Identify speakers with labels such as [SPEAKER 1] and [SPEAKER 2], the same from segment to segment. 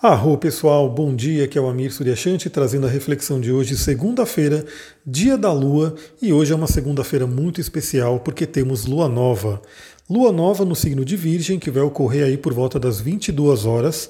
[SPEAKER 1] Arro pessoal, bom dia, aqui é o Amir Suryashanti trazendo a reflexão de hoje, segunda-feira, dia da lua, e hoje é uma segunda-feira muito especial porque temos lua nova. Lua nova no signo de Virgem, que vai ocorrer aí por volta das 22 horas.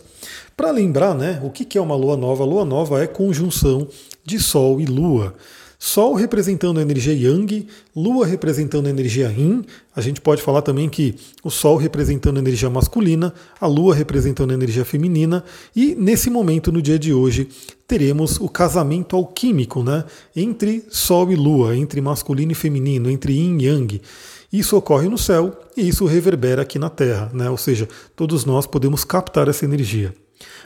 [SPEAKER 1] Para lembrar, né, o que é uma lua nova? lua nova é conjunção de Sol e Lua. Sol representando a energia Yang, Lua representando a energia Yin. A gente pode falar também que o Sol representando a energia masculina, a Lua representando a energia feminina. E nesse momento, no dia de hoje, teremos o casamento alquímico né, entre Sol e Lua, entre masculino e feminino, entre Yin e Yang. Isso ocorre no céu e isso reverbera aqui na Terra, né? ou seja, todos nós podemos captar essa energia.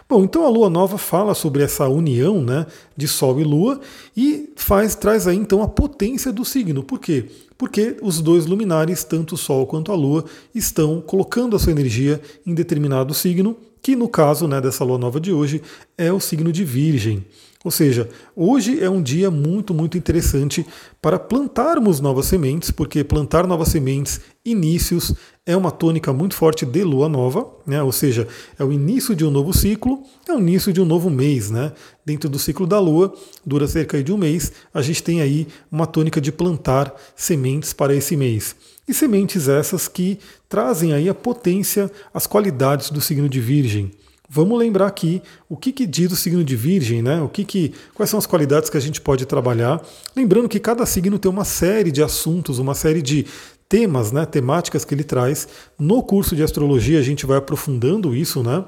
[SPEAKER 1] Bom, então a lua nova fala sobre essa união né, de Sol e Lua e faz traz aí então a potência do signo. Por quê? Porque os dois luminares, tanto o Sol quanto a Lua, estão colocando a sua energia em determinado signo, que no caso né, dessa lua nova de hoje é o signo de Virgem. Ou seja, hoje é um dia muito, muito interessante para plantarmos novas sementes, porque plantar novas sementes, inícios, é uma tônica muito forte de lua nova, né? ou seja, é o início de um novo ciclo, é o início de um novo mês. Né? Dentro do ciclo da lua, dura cerca de um mês, a gente tem aí uma tônica de plantar sementes para esse mês. E sementes essas que trazem aí a potência, as qualidades do signo de Virgem. Vamos lembrar aqui o que, que diz o signo de Virgem, né? O que, que quais são as qualidades que a gente pode trabalhar. Lembrando que cada signo tem uma série de assuntos, uma série de temas, né, temáticas que ele traz. No curso de astrologia a gente vai aprofundando isso, né?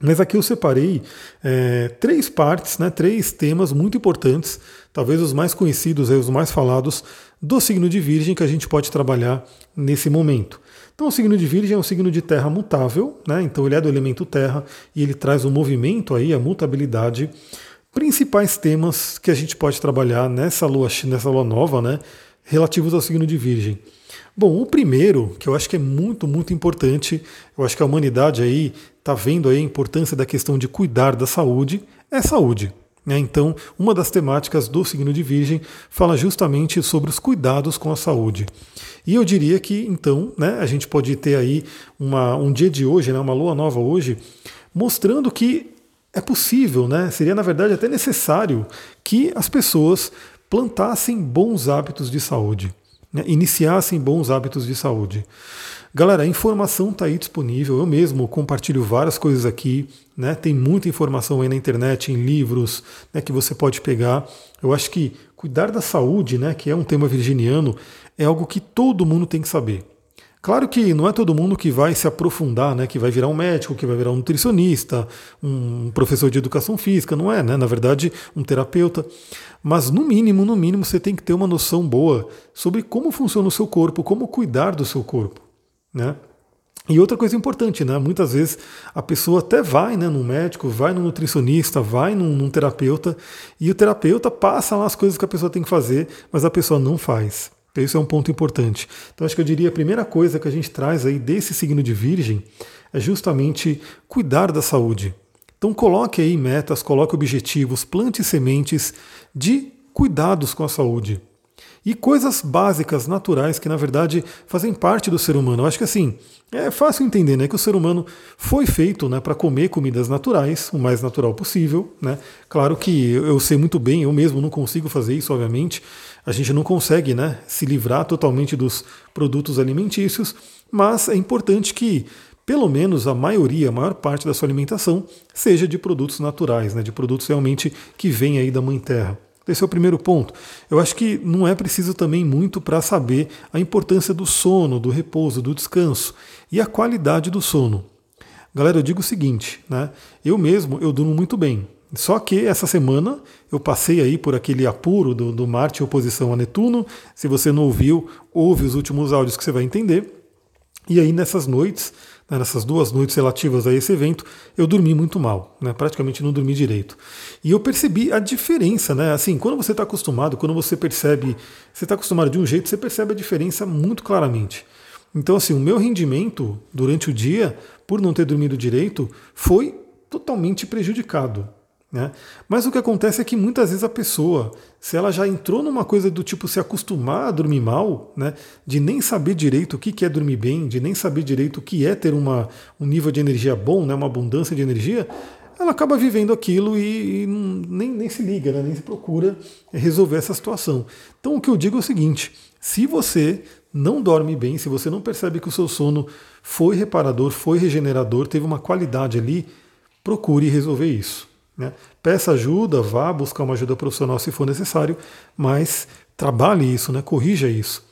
[SPEAKER 1] Mas aqui eu separei é, três partes, né, três temas muito importantes, talvez os mais conhecidos, os mais falados do signo de Virgem que a gente pode trabalhar nesse momento. Então, o signo de Virgem é um signo de terra mutável, né? então ele é do elemento terra e ele traz o movimento aí, a mutabilidade. Principais temas que a gente pode trabalhar nessa lua, nessa lua nova, né? relativos ao signo de Virgem. Bom, o primeiro, que eu acho que é muito, muito importante, eu acho que a humanidade aí está vendo aí a importância da questão de cuidar da saúde, é saúde. Né? Então, uma das temáticas do signo de Virgem fala justamente sobre os cuidados com a saúde. E eu diria que, então, né, a gente pode ter aí uma, um dia de hoje, né, uma lua nova hoje, mostrando que é possível, né, seria na verdade até necessário que as pessoas plantassem bons hábitos de saúde, né, iniciassem bons hábitos de saúde. Galera, a informação está aí disponível. Eu mesmo compartilho várias coisas aqui. Né? Tem muita informação aí na internet, em livros, né, que você pode pegar. Eu acho que cuidar da saúde, né, que é um tema virginiano, é algo que todo mundo tem que saber. Claro que não é todo mundo que vai se aprofundar, né, que vai virar um médico, que vai virar um nutricionista, um professor de educação física, não é, né? Na verdade, um terapeuta. Mas no mínimo, no mínimo, você tem que ter uma noção boa sobre como funciona o seu corpo, como cuidar do seu corpo. Né? E outra coisa importante, né? Muitas vezes a pessoa até vai né, no médico, vai no nutricionista, vai num, num, terapeuta, e o terapeuta passa lá as coisas que a pessoa tem que fazer, mas a pessoa não faz. Então isso é um ponto importante. Então acho que eu diria a primeira coisa que a gente traz aí desse signo de virgem é justamente cuidar da saúde. Então coloque aí metas, coloque objetivos, plante sementes de cuidados com a saúde e coisas básicas, naturais, que na verdade fazem parte do ser humano. Eu acho que assim, é fácil entender né, que o ser humano foi feito né, para comer comidas naturais, o mais natural possível. Né? Claro que eu sei muito bem, eu mesmo não consigo fazer isso, obviamente. A gente não consegue né, se livrar totalmente dos produtos alimentícios, mas é importante que pelo menos a maioria, a maior parte da sua alimentação seja de produtos naturais, né, de produtos realmente que vêm aí da Mãe Terra. Esse é o primeiro ponto. Eu acho que não é preciso também muito para saber a importância do sono, do repouso, do descanso e a qualidade do sono. Galera, eu digo o seguinte, né? Eu mesmo eu durmo muito bem. Só que essa semana eu passei aí por aquele apuro do, do Marte em oposição a Netuno. Se você não ouviu, ouve os últimos áudios que você vai entender. E aí nessas noites nessas duas noites relativas a esse evento, eu dormi muito mal, né, praticamente não dormi direito. E eu percebi a diferença, né? Assim, quando você está acostumado, quando você percebe, você está acostumado de um jeito, você percebe a diferença muito claramente. Então, assim, o meu rendimento durante o dia, por não ter dormido direito, foi totalmente prejudicado. Né? Mas o que acontece é que muitas vezes a pessoa, se ela já entrou numa coisa do tipo se acostumar a dormir mal, né, de nem saber direito o que é dormir bem, de nem saber direito o que é ter uma, um nível de energia bom, né, uma abundância de energia, ela acaba vivendo aquilo e, e nem, nem se liga, né, nem se procura resolver essa situação. Então o que eu digo é o seguinte: se você não dorme bem, se você não percebe que o seu sono foi reparador, foi regenerador, teve uma qualidade ali, procure resolver isso. Né? Peça ajuda, vá buscar uma ajuda profissional se for necessário, mas trabalhe isso, né? corrija isso.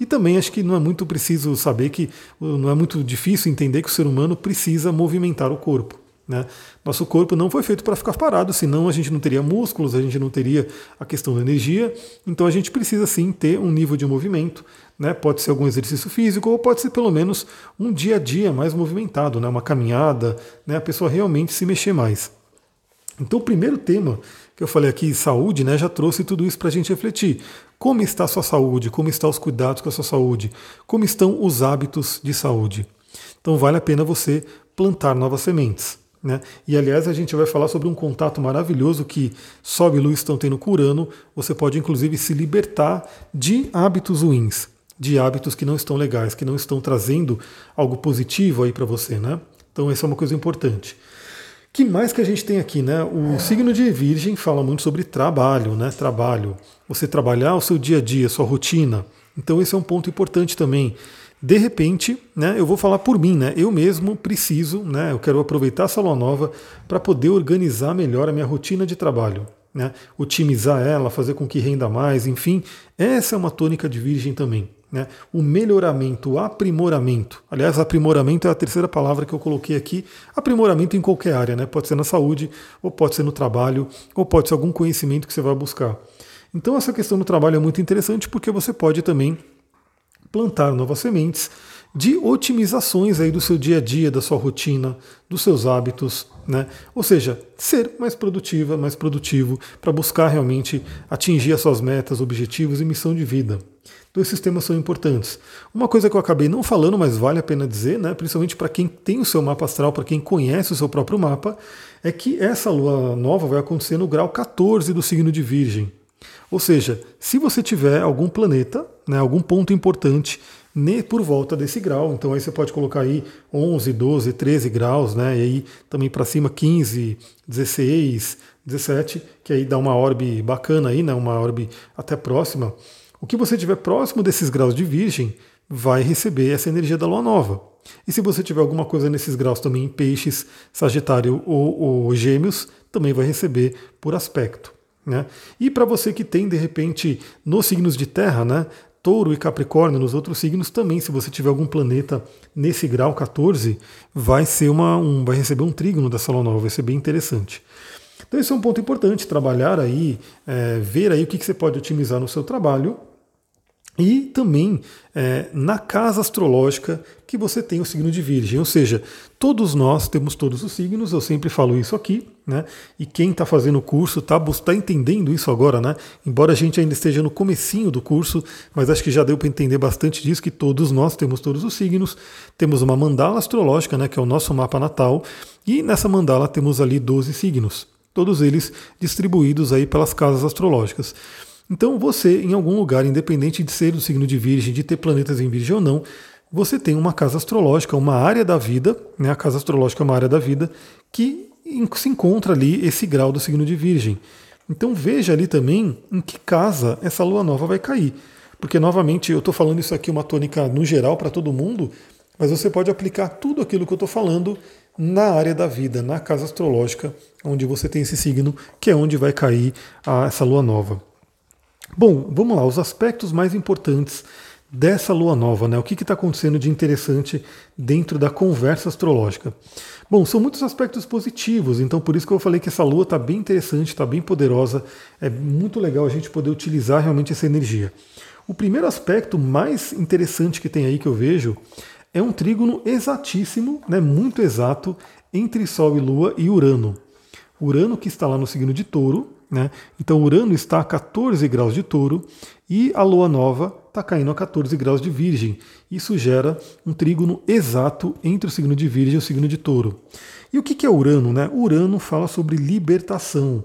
[SPEAKER 1] E também acho que não é muito preciso saber que, não é muito difícil entender que o ser humano precisa movimentar o corpo. Né? Nosso corpo não foi feito para ficar parado, senão a gente não teria músculos, a gente não teria a questão da energia. Então a gente precisa sim ter um nível de movimento. Né? Pode ser algum exercício físico ou pode ser pelo menos um dia a dia mais movimentado, né? uma caminhada, né? a pessoa realmente se mexer mais. Então, o primeiro tema que eu falei aqui, saúde, né, já trouxe tudo isso para a gente refletir. Como está a sua saúde? Como estão os cuidados com a sua saúde? Como estão os hábitos de saúde? Então, vale a pena você plantar novas sementes. Né? E aliás, a gente vai falar sobre um contato maravilhoso que Sobe e Luz estão tendo com Urano. Você pode inclusive se libertar de hábitos ruins, de hábitos que não estão legais, que não estão trazendo algo positivo aí para você. Né? Então, essa é uma coisa importante que mais que a gente tem aqui, né? O signo de Virgem fala muito sobre trabalho, né? Trabalho. Você trabalhar o seu dia a dia, sua rotina. Então esse é um ponto importante também. De repente, né, eu vou falar por mim, né? Eu mesmo preciso, né? Eu quero aproveitar essa lua nova para poder organizar melhor a minha rotina de trabalho, né? Otimizar ela, fazer com que renda mais, enfim. Essa é uma tônica de Virgem também. Né? O melhoramento, o aprimoramento. Aliás, aprimoramento é a terceira palavra que eu coloquei aqui. Aprimoramento em qualquer área, né? pode ser na saúde, ou pode ser no trabalho, ou pode ser algum conhecimento que você vai buscar. Então, essa questão do trabalho é muito interessante porque você pode também plantar novas sementes de otimizações aí do seu dia a dia, da sua rotina, dos seus hábitos, né? Ou seja, ser mais produtiva, mais produtivo para buscar realmente atingir as suas metas, objetivos e missão de vida. Então esses temas são importantes. Uma coisa que eu acabei não falando, mas vale a pena dizer, né, principalmente para quem tem o seu mapa astral, para quem conhece o seu próprio mapa, é que essa lua nova vai acontecer no grau 14 do signo de Virgem. Ou seja, se você tiver algum planeta, né, algum ponto importante por volta desse grau, então aí você pode colocar aí 11, 12, 13 graus, né, e aí também para cima 15, 16, 17, que aí dá uma orbe bacana aí, né, uma orbe até próxima. O que você tiver próximo desses graus de Virgem vai receber essa energia da lua nova. E se você tiver alguma coisa nesses graus também em Peixes, Sagitário ou, ou Gêmeos, também vai receber por aspecto. Né? E para você que tem, de repente, nos signos de terra, né, Touro e Capricórnio, nos outros signos também, se você tiver algum planeta nesse grau 14, vai ser uma, um, vai receber um trígono dessa lua nova, vai ser bem interessante. Então esse é um ponto importante, trabalhar aí, é, ver aí o que, que você pode otimizar no seu trabalho e também é, na casa astrológica que você tem o signo de Virgem, ou seja, todos nós temos todos os signos, eu sempre falo isso aqui, né? E quem está fazendo o curso está tá entendendo isso agora, né? Embora a gente ainda esteja no comecinho do curso, mas acho que já deu para entender bastante disso, que todos nós temos todos os signos, temos uma mandala astrológica, né? Que é o nosso mapa natal, e nessa mandala temos ali 12 signos, todos eles distribuídos aí pelas casas astrológicas. Então você, em algum lugar, independente de ser do signo de Virgem, de ter planetas em Virgem ou não, você tem uma casa astrológica, uma área da vida, né? a casa astrológica é uma área da vida, que se encontra ali esse grau do signo de Virgem. Então veja ali também em que casa essa lua nova vai cair. Porque, novamente, eu estou falando isso aqui uma tônica no geral para todo mundo, mas você pode aplicar tudo aquilo que eu estou falando na área da vida, na casa astrológica, onde você tem esse signo, que é onde vai cair a, essa lua nova. Bom, vamos lá, os aspectos mais importantes dessa lua nova, né? O que está acontecendo de interessante dentro da conversa astrológica? Bom, são muitos aspectos positivos, então por isso que eu falei que essa lua está bem interessante, está bem poderosa, é muito legal a gente poder utilizar realmente essa energia. O primeiro aspecto mais interessante que tem aí que eu vejo é um trígono exatíssimo, né, muito exato, entre Sol e Lua e Urano. Urano que está lá no signo de Touro, né? Então Urano está a 14 graus de touro e a lua nova está caindo a 14 graus de Virgem. Isso gera um trígono exato entre o signo de Virgem e o signo de Touro. E o que é Urano? Né? Urano fala sobre libertação,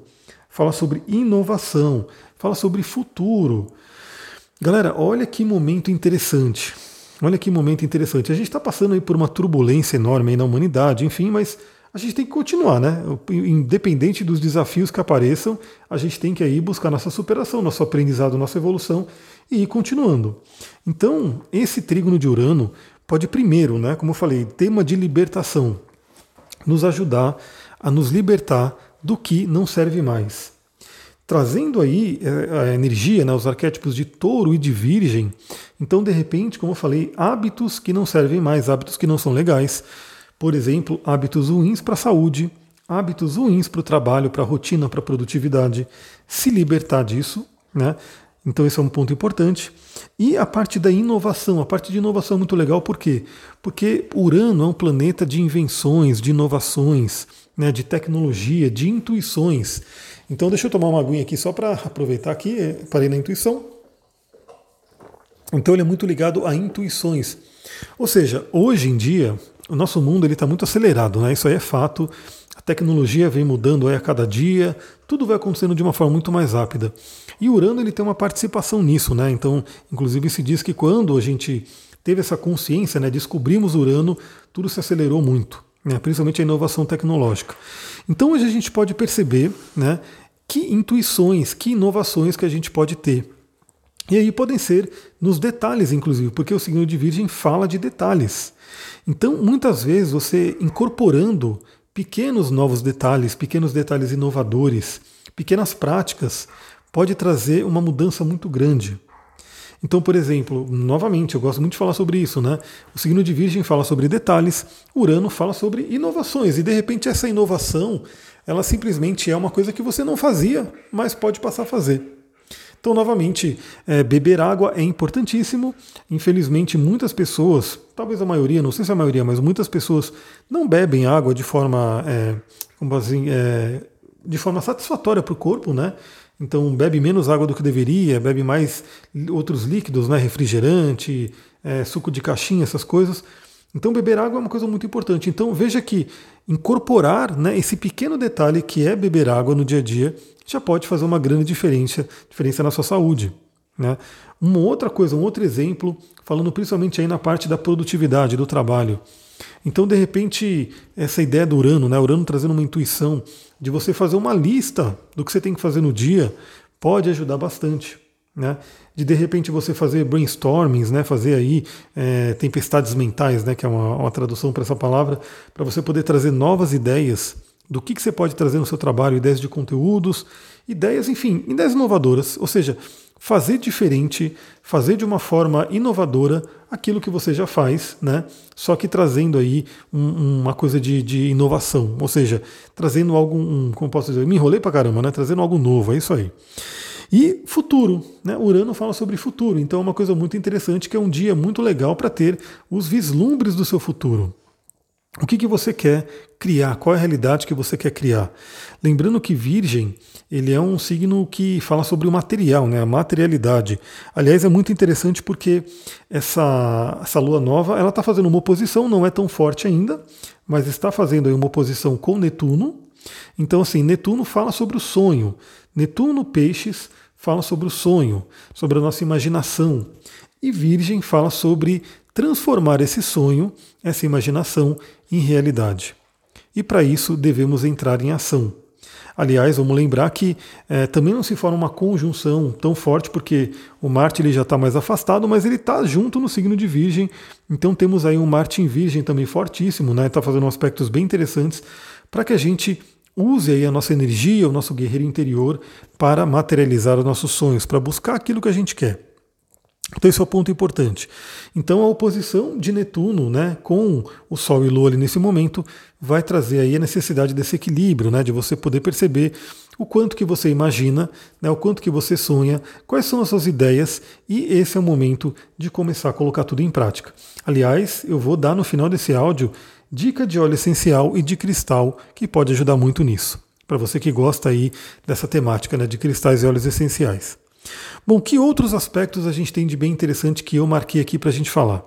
[SPEAKER 1] fala sobre inovação, fala sobre futuro. Galera, olha que momento interessante. Olha que momento interessante. A gente está passando aí por uma turbulência enorme na humanidade, enfim, mas a gente tem que continuar, né? Independente dos desafios que apareçam, a gente tem que aí buscar nossa superação, nosso aprendizado, nossa evolução e ir continuando. Então, esse trígono de Urano pode primeiro, né, como eu falei, tema de libertação, nos ajudar a nos libertar do que não serve mais. Trazendo aí é, a energia, né, os arquétipos de touro e de virgem, então de repente, como eu falei, hábitos que não servem mais, hábitos que não são legais, por exemplo, hábitos ruins para a saúde, hábitos ruins para o trabalho, para a rotina, para a produtividade. Se libertar disso, né? Então esse é um ponto importante. E a parte da inovação, a parte de inovação é muito legal, por quê? Porque Urano é um planeta de invenções, de inovações, né, de tecnologia, de intuições. Então deixa eu tomar uma aguinha aqui só para aproveitar aqui, é, parei na intuição. Então ele é muito ligado a intuições. Ou seja, hoje em dia, o nosso mundo ele está muito acelerado, né? Isso aí é fato. A tecnologia vem mudando aí a cada dia, tudo vai acontecendo de uma forma muito mais rápida. E Urano ele tem uma participação nisso, né? Então, inclusive se diz que quando a gente teve essa consciência, né, descobrimos Urano, tudo se acelerou muito, né? principalmente a inovação tecnológica. Então hoje a gente pode perceber, né, que intuições, que inovações que a gente pode ter. E aí podem ser nos detalhes, inclusive, porque o signo de Virgem fala de detalhes. Então, muitas vezes, você incorporando pequenos novos detalhes, pequenos detalhes inovadores, pequenas práticas, pode trazer uma mudança muito grande. Então, por exemplo, novamente, eu gosto muito de falar sobre isso, né? O signo de Virgem fala sobre detalhes, Urano fala sobre inovações, e de repente essa inovação, ela simplesmente é uma coisa que você não fazia, mas pode passar a fazer. Então, novamente, é, beber água é importantíssimo. Infelizmente, muitas pessoas, talvez a maioria, não sei se a maioria, mas muitas pessoas não bebem água de forma, é, como assim, é, de forma satisfatória para o corpo, né? Então bebe menos água do que deveria, bebe mais outros líquidos, né? refrigerante, é, suco de caixinha, essas coisas. Então beber água é uma coisa muito importante. Então veja que incorporar né, esse pequeno detalhe que é beber água no dia a dia já pode fazer uma grande diferença, diferença na sua saúde. Né? Uma outra coisa, um outro exemplo, falando principalmente aí na parte da produtividade do trabalho. Então, de repente, essa ideia do Urano, né? Urano trazendo uma intuição de você fazer uma lista do que você tem que fazer no dia, pode ajudar bastante. Né? De de repente você fazer brainstormings, né? fazer aí é, tempestades mentais, né? que é uma, uma tradução para essa palavra, para você poder trazer novas ideias do que, que você pode trazer no seu trabalho, ideias de conteúdos, ideias, enfim, ideias inovadoras, ou seja, fazer diferente, fazer de uma forma inovadora aquilo que você já faz, né? Só que trazendo aí um, uma coisa de, de, inovação, ou seja, trazendo algo, um, como posso dizer, me enrolei pra caramba, né? Trazendo algo novo, é isso aí. E futuro, né? Urano fala sobre futuro, então é uma coisa muito interessante que é um dia muito legal para ter os vislumbres do seu futuro. O que, que você quer criar? Qual é a realidade que você quer criar? Lembrando que Virgem ele é um signo que fala sobre o material, né? a materialidade. Aliás, é muito interessante porque essa, essa lua nova ela está fazendo uma oposição, não é tão forte ainda, mas está fazendo uma oposição com Netuno. Então, assim, Netuno fala sobre o sonho. Netuno, peixes, fala sobre o sonho, sobre a nossa imaginação. E Virgem fala sobre transformar esse sonho, essa imaginação, em realidade. E para isso devemos entrar em ação. Aliás, vamos lembrar que é, também não se forma uma conjunção tão forte, porque o Marte ele já está mais afastado, mas ele está junto no signo de Virgem. Então temos aí um Marte em Virgem também fortíssimo, né? Está fazendo aspectos bem interessantes para que a gente use aí a nossa energia, o nosso guerreiro interior, para materializar os nossos sonhos, para buscar aquilo que a gente quer. Então esse é o ponto importante. Então a oposição de Netuno, né, com o Sol e Lua ali nesse momento, vai trazer aí a necessidade desse equilíbrio, né, de você poder perceber o quanto que você imagina, né, o quanto que você sonha, quais são as suas ideias e esse é o momento de começar a colocar tudo em prática. Aliás, eu vou dar no final desse áudio dica de óleo essencial e de cristal que pode ajudar muito nisso. Para você que gosta aí dessa temática né, de cristais e óleos essenciais. Bom, que outros aspectos a gente tem de bem interessante que eu marquei aqui para a gente falar?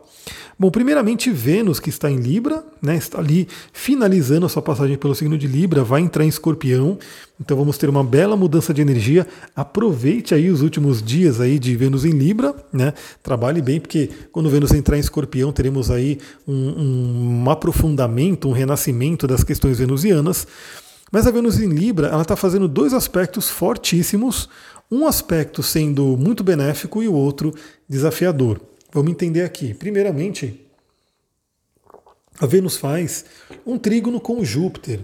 [SPEAKER 1] Bom, primeiramente Vênus, que está em Libra, né, está ali finalizando a sua passagem pelo signo de Libra, vai entrar em Escorpião, então vamos ter uma bela mudança de energia. Aproveite aí os últimos dias aí de Vênus em Libra, né? Trabalhe bem, porque quando Vênus entrar em Escorpião, teremos aí um, um aprofundamento, um renascimento das questões venusianas. Mas a Vênus em Libra, ela está fazendo dois aspectos fortíssimos, um aspecto sendo muito benéfico e o outro desafiador. Vamos entender aqui. Primeiramente, a Vênus faz um trígono com Júpiter.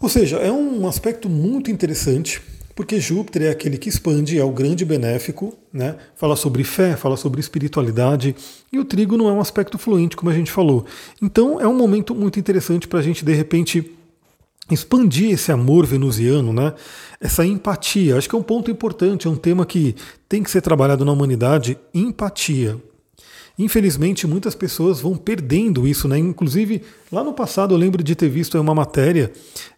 [SPEAKER 1] Ou seja, é um aspecto muito interessante, porque Júpiter é aquele que expande, é o grande benéfico, né? fala sobre fé, fala sobre espiritualidade, e o trígono é um aspecto fluente, como a gente falou. Então é um momento muito interessante para a gente, de repente, expandir esse amor venusiano, né? essa empatia. Acho que é um ponto importante, é um tema que tem que ser trabalhado na humanidade, empatia. Infelizmente, muitas pessoas vão perdendo isso, né? Inclusive, lá no passado eu lembro de ter visto uma matéria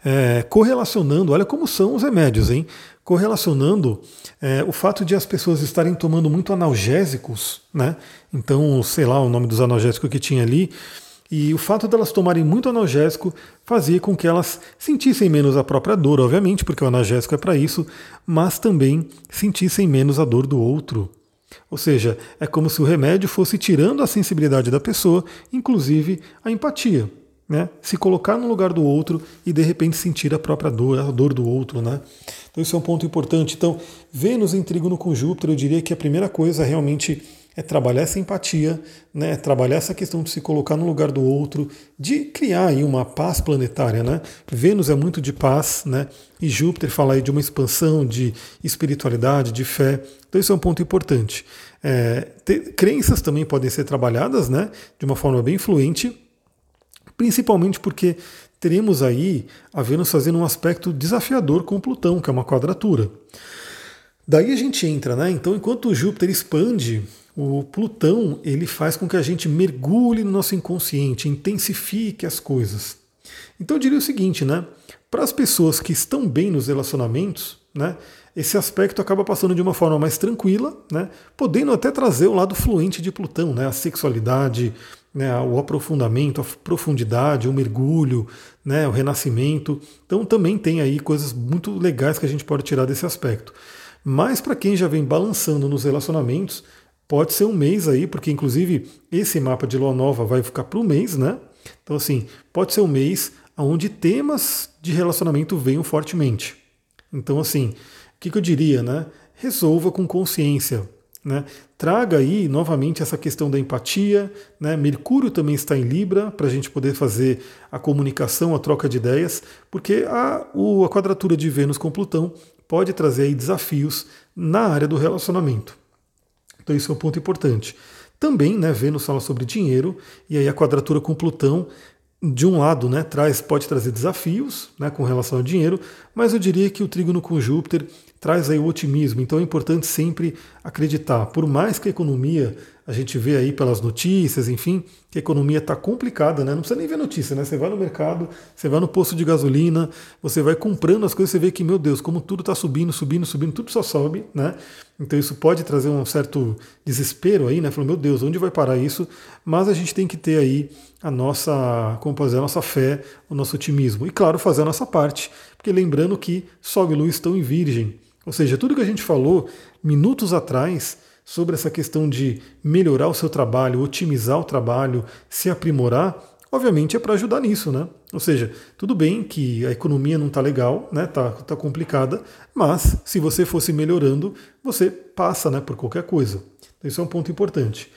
[SPEAKER 1] é, correlacionando, olha como são os remédios, hein? Correlacionando é, o fato de as pessoas estarem tomando muito analgésicos, né? Então, sei lá o nome dos analgésicos que tinha ali, e o fato delas tomarem muito analgésico fazia com que elas sentissem menos a própria dor, obviamente, porque o analgésico é para isso, mas também sentissem menos a dor do outro. Ou seja, é como se o remédio fosse tirando a sensibilidade da pessoa, inclusive a empatia. Né? Se colocar no lugar do outro e de repente sentir a própria dor, a dor do outro. Né? Então, isso é um ponto importante. Então, Vênus em trígono com Júpiter, eu diria que a primeira coisa realmente é trabalhar essa empatia, né? trabalhar essa questão de se colocar no lugar do outro, de criar aí uma paz planetária. Né? Vênus é muito de paz, né? e Júpiter fala aí de uma expansão, de espiritualidade, de fé. Então isso é um ponto importante. É, ter, crenças também podem ser trabalhadas né? de uma forma bem fluente, principalmente porque teremos aí a Vênus fazendo um aspecto desafiador com Plutão, que é uma quadratura. Daí a gente entra, né? Então, enquanto Júpiter expande o Plutão ele faz com que a gente mergulhe no nosso inconsciente, intensifique as coisas. Então eu diria o seguinte, né? Para as pessoas que estão bem nos relacionamentos, né? Esse aspecto acaba passando de uma forma mais tranquila, né? Podendo até trazer o lado fluente de Plutão, né? A sexualidade, né? O aprofundamento, a profundidade, o mergulho, né? O renascimento. Então também tem aí coisas muito legais que a gente pode tirar desse aspecto. Mas para quem já vem balançando nos relacionamentos, Pode ser um mês aí, porque inclusive esse mapa de lua nova vai ficar para o mês, né? Então, assim, pode ser um mês onde temas de relacionamento venham fortemente. Então, assim, o que, que eu diria, né? Resolva com consciência. Né? Traga aí novamente essa questão da empatia. Né? Mercúrio também está em Libra para a gente poder fazer a comunicação, a troca de ideias, porque a, o, a quadratura de Vênus com Plutão pode trazer aí desafios na área do relacionamento. Então isso é um ponto importante. Também, né, Vênus fala sobre dinheiro, e aí a quadratura com Plutão, de um lado, né, traz, pode trazer desafios né, com relação ao dinheiro, mas eu diria que o trígono com Júpiter traz aí o otimismo. Então é importante sempre acreditar. Por mais que a economia, a gente vê aí pelas notícias, enfim, que a economia está complicada, né? Não precisa nem ver notícia, né? Você vai no mercado, você vai no posto de gasolina, você vai comprando as coisas, você vê que, meu Deus, como tudo está subindo, subindo, subindo, tudo só sobe, né? Então isso pode trazer um certo desespero aí, né? Falando, meu Deus, onde vai parar isso? Mas a gente tem que ter aí a nossa, como fazer a nossa fé, o nosso otimismo. E claro, fazer a nossa parte. Porque lembrando que Sol e Lua estão em Virgem. Ou seja, tudo que a gente falou minutos atrás sobre essa questão de melhorar o seu trabalho, otimizar o trabalho, se aprimorar, obviamente é para ajudar nisso, né? Ou seja, tudo bem que a economia não está legal, né? Tá, tá complicada, mas se você fosse melhorando, você passa, né, por qualquer coisa. Então, isso é um ponto importante.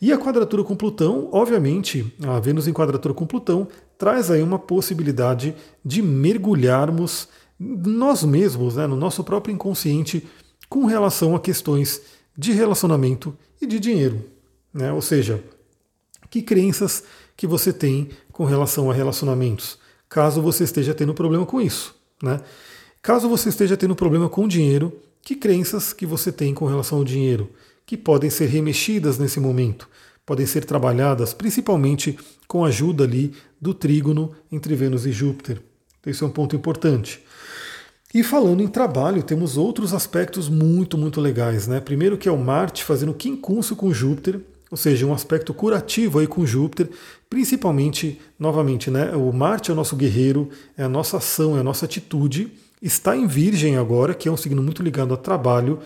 [SPEAKER 1] E a quadratura com Plutão, obviamente, a Vênus em quadratura com Plutão traz aí uma possibilidade de mergulharmos nós mesmos, né, no nosso próprio inconsciente, com relação a questões de relacionamento e de dinheiro. Né? Ou seja, que crenças que você tem com relação a relacionamentos, caso você esteja tendo problema com isso. Né? Caso você esteja tendo problema com dinheiro, que crenças que você tem com relação ao dinheiro, que podem ser remexidas nesse momento, podem ser trabalhadas principalmente com a ajuda ali do trígono entre Vênus e Júpiter. Então, isso é um ponto importante. E falando em trabalho, temos outros aspectos muito, muito legais. Né? Primeiro que é o Marte fazendo quincúncio com Júpiter, ou seja, um aspecto curativo aí com Júpiter, principalmente, novamente, né? O Marte é o nosso guerreiro, é a nossa ação, é a nossa atitude. Está em Virgem agora, que é um signo muito ligado a trabalho.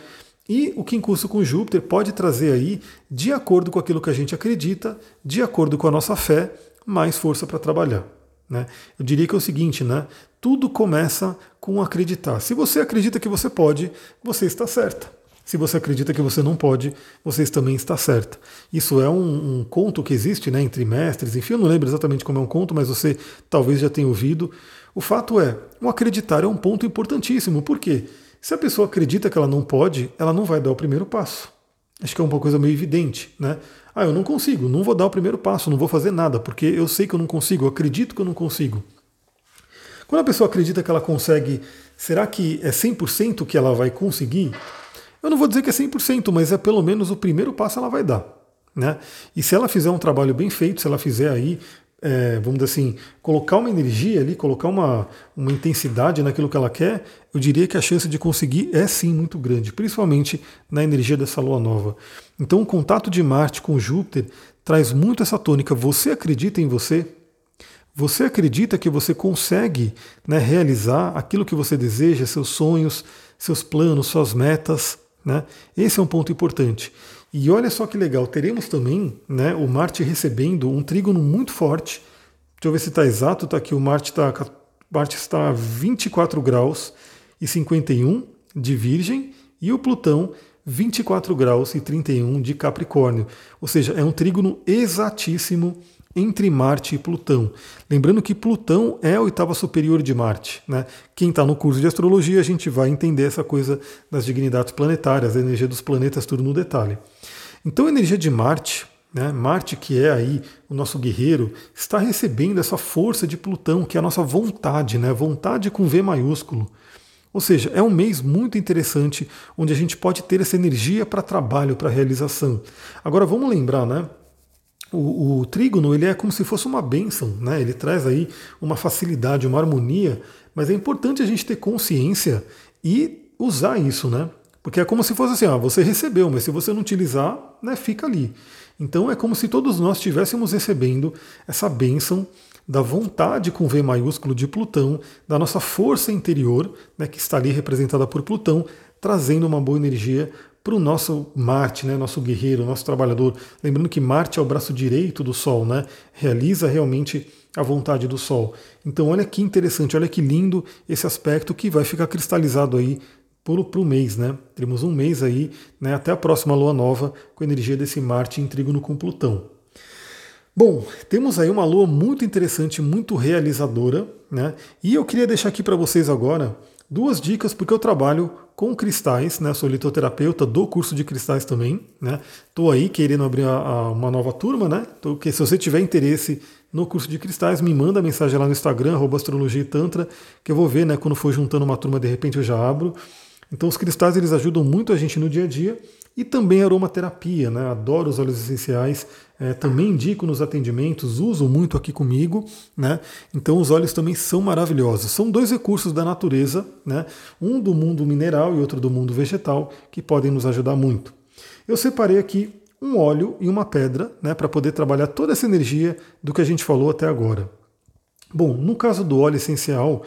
[SPEAKER 1] E o quincúncio com Júpiter pode trazer aí, de acordo com aquilo que a gente acredita, de acordo com a nossa fé, mais força para trabalhar. Né? Eu diria que é o seguinte, né? Tudo começa com acreditar. Se você acredita que você pode, você está certa. Se você acredita que você não pode, você também está certa. Isso é um, um, conto que existe né, entre mestres, enfim, eu não lembro exatamente como é um conto, mas você talvez já tenha ouvido. O fato é, o acreditar é um ponto importantíssimo. Por quê? Se a pessoa acredita que ela não pode, ela não vai dar o primeiro passo. Acho que é uma coisa meio evidente, né? Ah, eu não consigo, não vou dar o primeiro passo, não vou fazer nada, porque eu sei que eu não consigo, eu acredito que eu não consigo. Quando a pessoa acredita que ela consegue, será que é 100% que ela vai conseguir? Eu não vou dizer que é 100%, mas é pelo menos o primeiro passo ela vai dar. Né? E se ela fizer um trabalho bem feito, se ela fizer aí, é, vamos dizer assim, colocar uma energia ali, colocar uma, uma intensidade naquilo que ela quer, eu diria que a chance de conseguir é sim muito grande, principalmente na energia dessa lua nova. Então, o contato de Marte com Júpiter traz muito essa tônica. Você acredita em você? Você acredita que você consegue né, realizar aquilo que você deseja, seus sonhos, seus planos, suas metas? Né? Esse é um ponto importante. E olha só que legal, teremos também né, o Marte recebendo um trígono muito forte. Deixa eu ver se está exato, está aqui, o Marte está Marte está a 24 graus e 51 de Virgem e o Plutão 24 graus e 31 de Capricórnio. Ou seja, é um trígono exatíssimo entre Marte e Plutão. Lembrando que Plutão é a oitava superior de Marte. Né? Quem está no curso de astrologia, a gente vai entender essa coisa das dignidades planetárias, a energia dos planetas, tudo no detalhe. Então a energia de Marte, né? Marte, que é aí o nosso guerreiro, está recebendo essa força de Plutão, que é a nossa vontade, né? vontade com V maiúsculo. Ou seja, é um mês muito interessante onde a gente pode ter essa energia para trabalho, para realização. Agora vamos lembrar, né? O, o, trígono ele é como se fosse uma bênção, né? ele traz aí uma facilidade, uma harmonia, mas é importante a gente ter consciência e usar isso, né? Porque é como se fosse assim, ah, você recebeu, mas se você não utilizar, né, fica ali. Então é como se todos nós estivéssemos recebendo essa bênção da vontade com V maiúsculo de Plutão, da nossa força interior, né, que está ali representada por Plutão, trazendo uma boa energia para o nosso Marte, né, nosso guerreiro, nosso trabalhador. Lembrando que Marte é o braço direito do Sol, né, realiza realmente a vontade do Sol. Então, olha que interessante, olha que lindo esse aspecto que vai ficar cristalizado aí para o mês. Né? Teremos um mês aí, né, até a próxima lua nova, com a energia desse Marte em trígono com Plutão. Bom, temos aí uma lua muito interessante, muito realizadora, né? E eu queria deixar aqui para vocês agora duas dicas, porque eu trabalho com cristais, né? Sou litoterapeuta do curso de cristais também, né? Tô aí querendo abrir a, a, uma nova turma, né? Tô, que se você tiver interesse no curso de cristais, me manda mensagem lá no Instagram, astrologia e tantra, que eu vou ver, né? Quando for juntando uma turma, de repente eu já abro. Então os cristais eles ajudam muito a gente no dia a dia e também aromaterapia, né? Adoro os óleos essenciais, é, também indico nos atendimentos, uso muito aqui comigo, né? Então os óleos também são maravilhosos. São dois recursos da natureza, né? Um do mundo mineral e outro do mundo vegetal, que podem nos ajudar muito. Eu separei aqui um óleo e uma pedra, né? Para poder trabalhar toda essa energia do que a gente falou até agora. Bom, no caso do óleo essencial,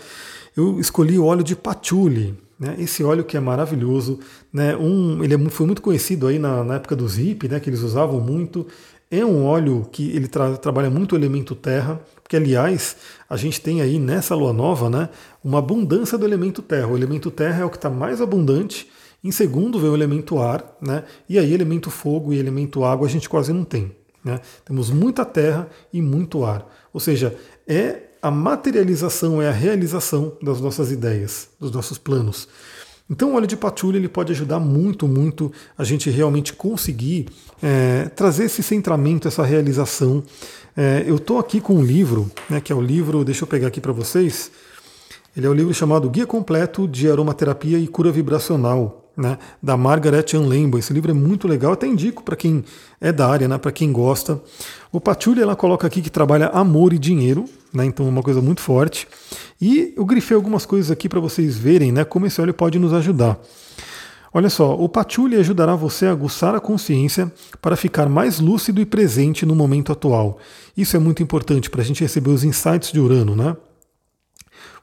[SPEAKER 1] eu escolhi o óleo de patchouli. Né? Esse óleo que é maravilhoso, né? um, ele é, foi muito conhecido aí na, na época dos hippies, né? que eles usavam muito. É um óleo que ele tra trabalha muito o elemento terra, porque aliás a gente tem aí nessa lua nova né, uma abundância do elemento terra. O elemento terra é o que está mais abundante. Em segundo vem o elemento ar, né? E aí elemento fogo e elemento água a gente quase não tem. Né? Temos muita terra e muito ar. Ou seja, é a materialização, é a realização das nossas ideias, dos nossos planos. Então o óleo de patchouli ele pode ajudar muito, muito a gente realmente conseguir é, trazer esse centramento, essa realização. É, eu estou aqui com um livro, né, que é o livro, deixa eu pegar aqui para vocês. Ele é o um livro chamado Guia Completo de Aromaterapia e Cura Vibracional. Né, da Margaret Ann Lambo. Esse livro é muito legal, até indico para quem é da área, né, para quem gosta. O Patchouli ela coloca aqui que trabalha amor e dinheiro, né, então é uma coisa muito forte. E eu grifei algumas coisas aqui para vocês verem né, como esse óleo pode nos ajudar. Olha só, o patchouli ajudará você a aguçar a consciência para ficar mais lúcido e presente no momento atual. Isso é muito importante para a gente receber os insights de Urano, né?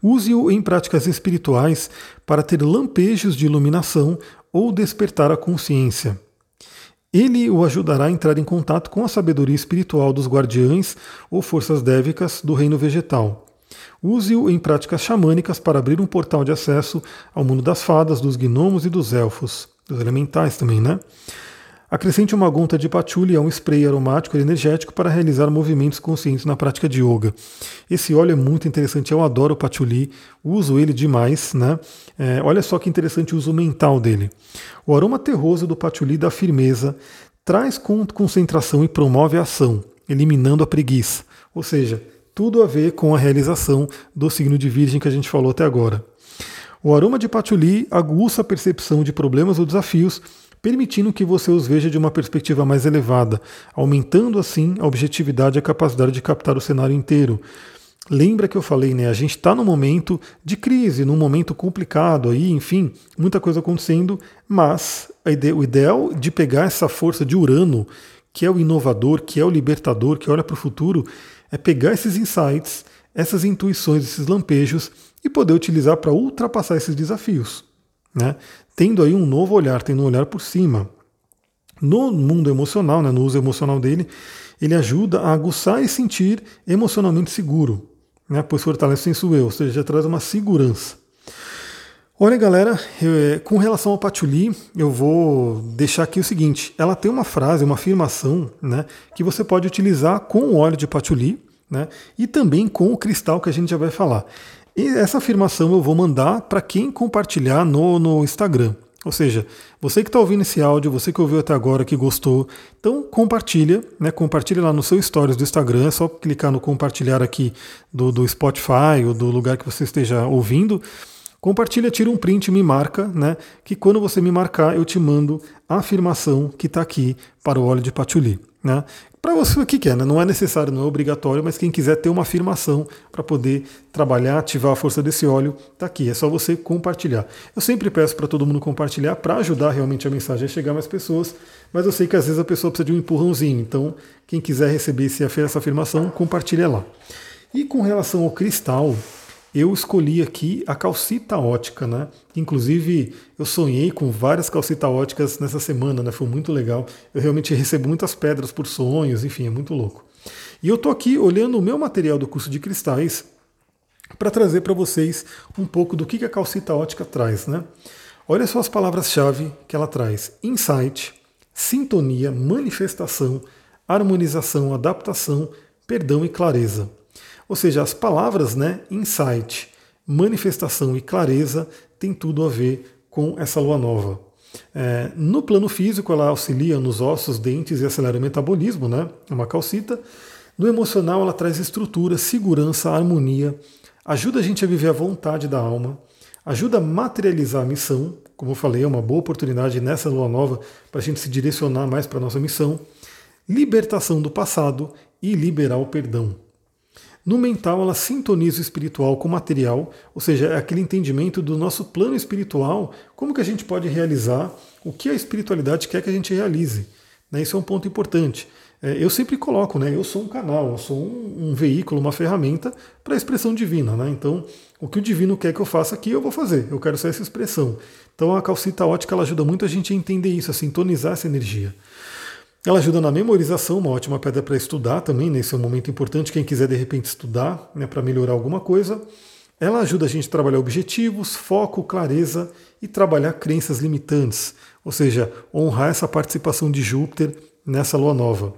[SPEAKER 1] Use-o em práticas espirituais para ter lampejos de iluminação ou despertar a consciência. Ele o ajudará a entrar em contato com a sabedoria espiritual dos guardiães ou forças dévicas do reino vegetal. Use-o em práticas xamânicas para abrir um portal de acesso ao mundo das fadas, dos gnomos e dos elfos, dos elementais também, né? Acrescente uma gota de patchouli a um spray aromático e energético para realizar movimentos conscientes na prática de yoga. Esse óleo é muito interessante, eu adoro o patchouli, uso ele demais, né? É, olha só que interessante o uso mental dele. O aroma terroso do patchouli dá firmeza, traz concentração e promove a ação, eliminando a preguiça. Ou seja, tudo a ver com a realização do signo de Virgem que a gente falou até agora. O aroma de patchouli aguça a percepção de problemas ou desafios permitindo que você os veja de uma perspectiva mais elevada, aumentando assim a objetividade e a capacidade de captar o cenário inteiro. Lembra que eu falei, né? A gente está num momento de crise, num momento complicado aí, enfim, muita coisa acontecendo, mas ideia, o ideal de pegar essa força de Urano, que é o inovador, que é o libertador, que olha para o futuro, é pegar esses insights, essas intuições, esses lampejos e poder utilizar para ultrapassar esses desafios. Né? Tendo aí um novo olhar, tendo um olhar por cima. No mundo emocional, né, no uso emocional dele, ele ajuda a aguçar e sentir emocionalmente seguro, né, pois fortalece o eu, ou seja, traz uma segurança. Olha, galera, eu, é, com relação ao patchouli, eu vou deixar aqui o seguinte: ela tem uma frase, uma afirmação, né, que você pode utilizar com o óleo de patchouli, né, e também com o cristal que a gente já vai falar. E essa afirmação eu vou mandar para quem compartilhar no, no Instagram. Ou seja, você que está ouvindo esse áudio, você que ouviu até agora, que gostou, então compartilha, né? Compartilha lá no seu stories do Instagram, é só clicar no compartilhar aqui do, do Spotify ou do lugar que você esteja ouvindo. Compartilha, tira um print, me marca, né? Que quando você me marcar, eu te mando a afirmação que está aqui para o óleo de patchouli. Né? Para você o que quer, né? não é necessário, não é obrigatório, mas quem quiser ter uma afirmação para poder trabalhar, ativar a força desse óleo, está aqui. É só você compartilhar. Eu sempre peço para todo mundo compartilhar para ajudar realmente a mensagem a chegar mais pessoas, mas eu sei que às vezes a pessoa precisa de um empurrãozinho. Então, quem quiser receber essa afirmação, compartilha lá. E com relação ao cristal, eu escolhi aqui a calcita ótica, né? Inclusive, eu sonhei com várias calcita óticas nessa semana, né? Foi muito legal. Eu realmente recebo muitas pedras por sonhos, enfim, é muito louco. E eu tô aqui olhando o meu material do curso de cristais para trazer para vocês um pouco do que a calcita ótica traz, né? Olha só as palavras-chave que ela traz: insight, sintonia, manifestação, harmonização, adaptação, perdão e clareza. Ou seja, as palavras né, insight, manifestação e clareza têm tudo a ver com essa lua nova. É, no plano físico, ela auxilia nos ossos, dentes e acelera o metabolismo, né? É uma calcita. No emocional, ela traz estrutura, segurança, harmonia, ajuda a gente a viver a vontade da alma, ajuda a materializar a missão. Como eu falei, é uma boa oportunidade nessa lua nova para a gente se direcionar mais para a nossa missão. Libertação do passado e liberar o perdão. No mental, ela sintoniza o espiritual com o material, ou seja, é aquele entendimento do nosso plano espiritual, como que a gente pode realizar o que a espiritualidade quer que a gente realize. Né? Isso é um ponto importante. É, eu sempre coloco, né? Eu sou um canal, eu sou um, um veículo, uma ferramenta para a expressão divina, né? Então, o que o divino quer que eu faça aqui, eu vou fazer. Eu quero ser essa expressão. Então, a calcita ótica ela ajuda muito a gente a entender isso, a sintonizar essa energia. Ela ajuda na memorização, uma ótima pedra para estudar também, nesse né? é um momento importante, quem quiser de repente estudar né, para melhorar alguma coisa. Ela ajuda a gente a trabalhar objetivos, foco, clareza e trabalhar crenças limitantes, ou seja, honrar essa participação de Júpiter nessa lua nova.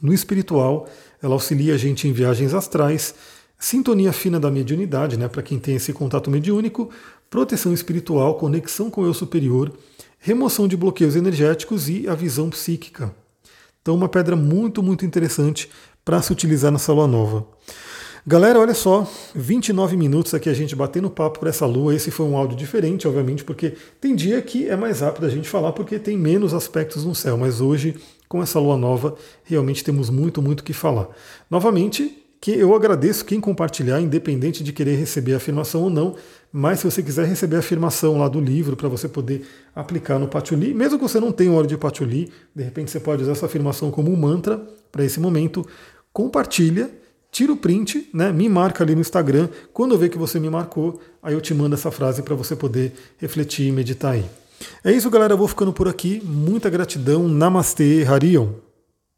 [SPEAKER 1] No espiritual, ela auxilia a gente em viagens astrais, sintonia fina da mediunidade, né, para quem tem esse contato mediúnico, proteção espiritual, conexão com o eu superior remoção de bloqueios energéticos e a visão psíquica. Então, uma pedra muito, muito interessante para se utilizar nessa lua nova. Galera, olha só, 29 minutos aqui a gente batendo papo para essa lua. Esse foi um áudio diferente, obviamente, porque tem dia que é mais rápido a gente falar porque tem menos aspectos no céu, mas hoje, com essa lua nova, realmente temos muito, muito que falar. Novamente, que eu agradeço quem compartilhar, independente de querer receber a afirmação ou não, mas se você quiser receber a afirmação lá do livro para você poder aplicar no Patchouli, mesmo que você não tenha óleo de Patchouli, de repente você pode usar essa afirmação como um mantra para esse momento, compartilha tira o print, né, me marca ali no Instagram. Quando eu ver que você me marcou, aí eu te mando essa frase para você poder refletir e meditar aí. É isso, galera. Eu vou ficando por aqui. Muita gratidão. Namastê, Harion.